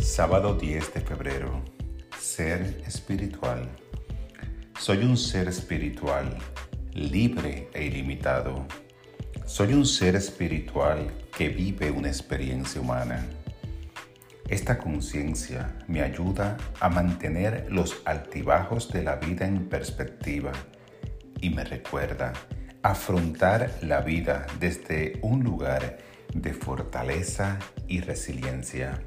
Sábado 10 de febrero. Ser espiritual. Soy un ser espiritual, libre e ilimitado. Soy un ser espiritual que vive una experiencia humana. Esta conciencia me ayuda a mantener los altibajos de la vida en perspectiva y me recuerda afrontar la vida desde un lugar de fortaleza y resiliencia.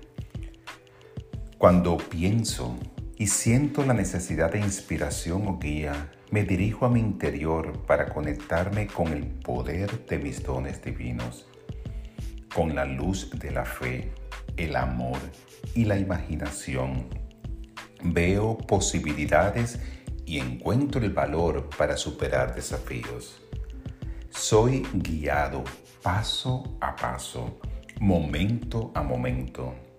Cuando pienso y siento la necesidad de inspiración o guía, me dirijo a mi interior para conectarme con el poder de mis dones divinos, con la luz de la fe, el amor y la imaginación. Veo posibilidades y encuentro el valor para superar desafíos. Soy guiado paso a paso, momento a momento.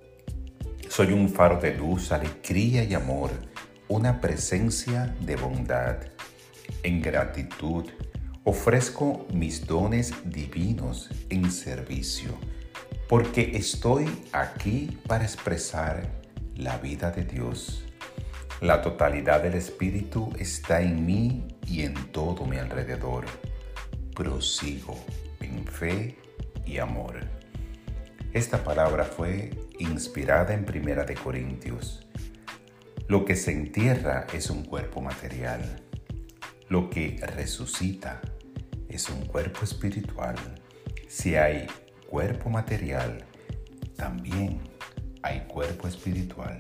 Soy un faro de luz, alegría y amor, una presencia de bondad. En gratitud ofrezco mis dones divinos en servicio, porque estoy aquí para expresar la vida de Dios. La totalidad del Espíritu está en mí y en todo mi alrededor. Prosigo en fe y amor. Esta palabra fue inspirada en Primera de Corintios. Lo que se entierra es un cuerpo material. Lo que resucita es un cuerpo espiritual. Si hay cuerpo material, también hay cuerpo espiritual.